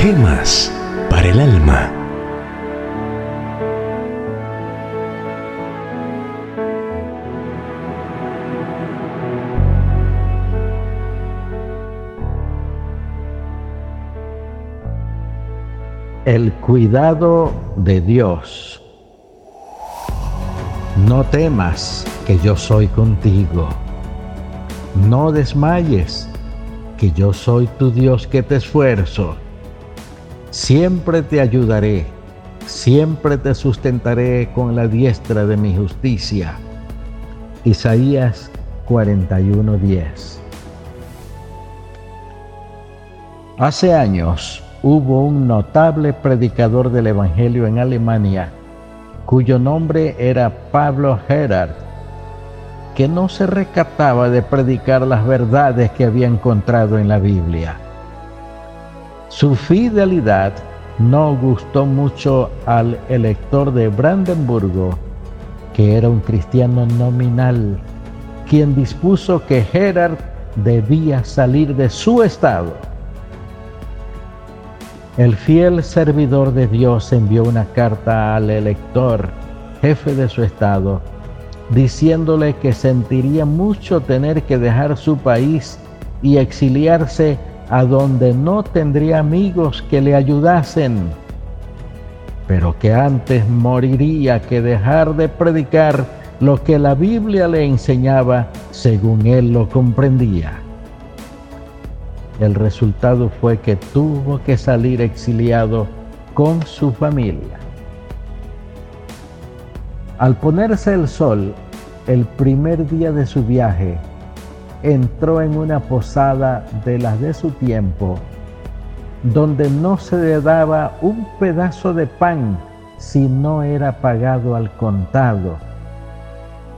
Gemas para el alma. El cuidado de Dios. No temas que yo soy contigo. No desmayes, que yo soy tu Dios que te esfuerzo. Siempre te ayudaré, siempre te sustentaré con la diestra de mi justicia. Isaías 41:10 Hace años hubo un notable predicador del Evangelio en Alemania, cuyo nombre era Pablo Gerard, que no se recataba de predicar las verdades que había encontrado en la Biblia. Su fidelidad no gustó mucho al elector de Brandenburgo, que era un cristiano nominal, quien dispuso que Gerard debía salir de su estado. El fiel servidor de Dios envió una carta al elector, jefe de su estado, diciéndole que sentiría mucho tener que dejar su país y exiliarse a donde no tendría amigos que le ayudasen, pero que antes moriría que dejar de predicar lo que la Biblia le enseñaba según él lo comprendía. El resultado fue que tuvo que salir exiliado con su familia. Al ponerse el sol, el primer día de su viaje, entró en una posada de las de su tiempo, donde no se le daba un pedazo de pan si no era pagado al contado.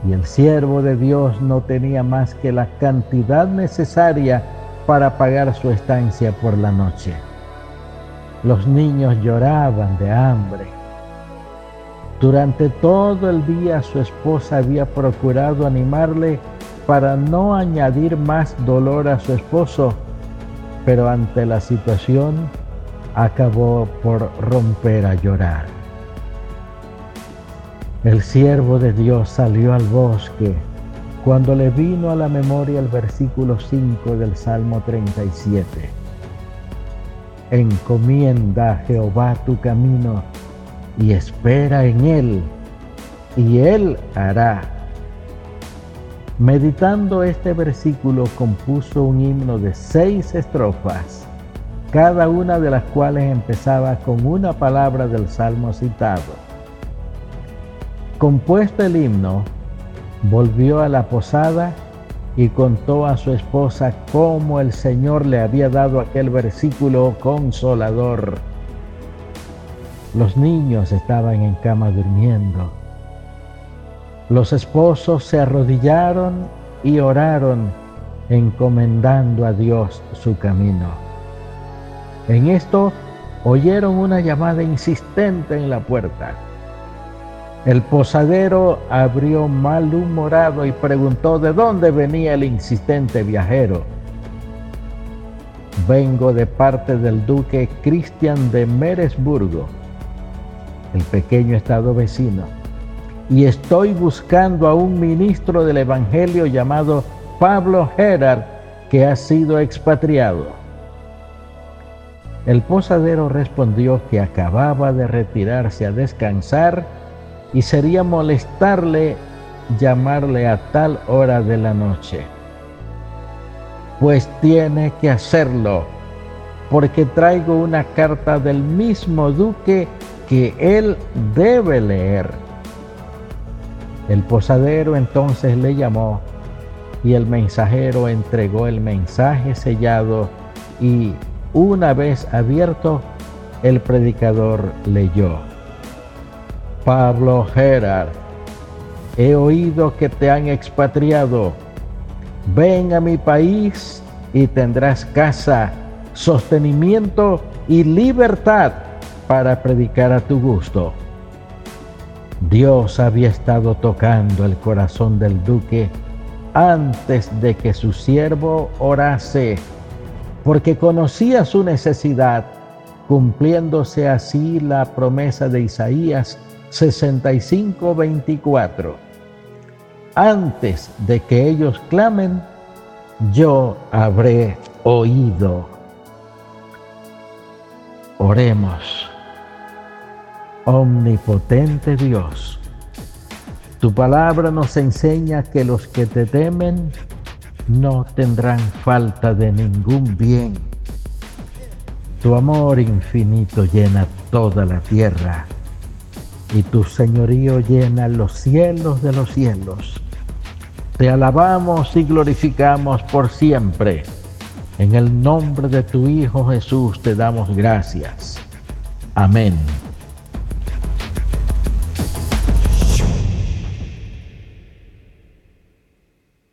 Y el siervo de Dios no tenía más que la cantidad necesaria para pagar su estancia por la noche. Los niños lloraban de hambre durante todo el día su esposa había procurado animarle para no añadir más dolor a su esposo, pero ante la situación acabó por romper a llorar. El siervo de Dios salió al bosque cuando le vino a la memoria el versículo 5 del Salmo 37. Encomienda a Jehová tu camino y espera en Él, y Él hará. Meditando este versículo compuso un himno de seis estrofas, cada una de las cuales empezaba con una palabra del salmo citado. Compuesto el himno, volvió a la posada y contó a su esposa cómo el Señor le había dado aquel versículo consolador los niños estaban en cama durmiendo. Los esposos se arrodillaron y oraron encomendando a Dios su camino. En esto oyeron una llamada insistente en la puerta. El posadero abrió malhumorado y preguntó de dónde venía el insistente viajero. Vengo de parte del duque Cristian de Meresburgo el pequeño estado vecino, y estoy buscando a un ministro del Evangelio llamado Pablo Gerard, que ha sido expatriado. El posadero respondió que acababa de retirarse a descansar y sería molestarle llamarle a tal hora de la noche. Pues tiene que hacerlo, porque traigo una carta del mismo duque que él debe leer. El posadero entonces le llamó y el mensajero entregó el mensaje sellado y una vez abierto, el predicador leyó. Pablo Gerard, he oído que te han expatriado. Ven a mi país y tendrás casa, sostenimiento y libertad para predicar a tu gusto. Dios había estado tocando el corazón del duque antes de que su siervo orase, porque conocía su necesidad cumpliéndose así la promesa de Isaías 65, 24. Antes de que ellos clamen, yo habré oído. Oremos. Omnipotente Dios, tu palabra nos enseña que los que te temen no tendrán falta de ningún bien. Tu amor infinito llena toda la tierra y tu señorío llena los cielos de los cielos. Te alabamos y glorificamos por siempre. En el nombre de tu Hijo Jesús te damos gracias. Amén.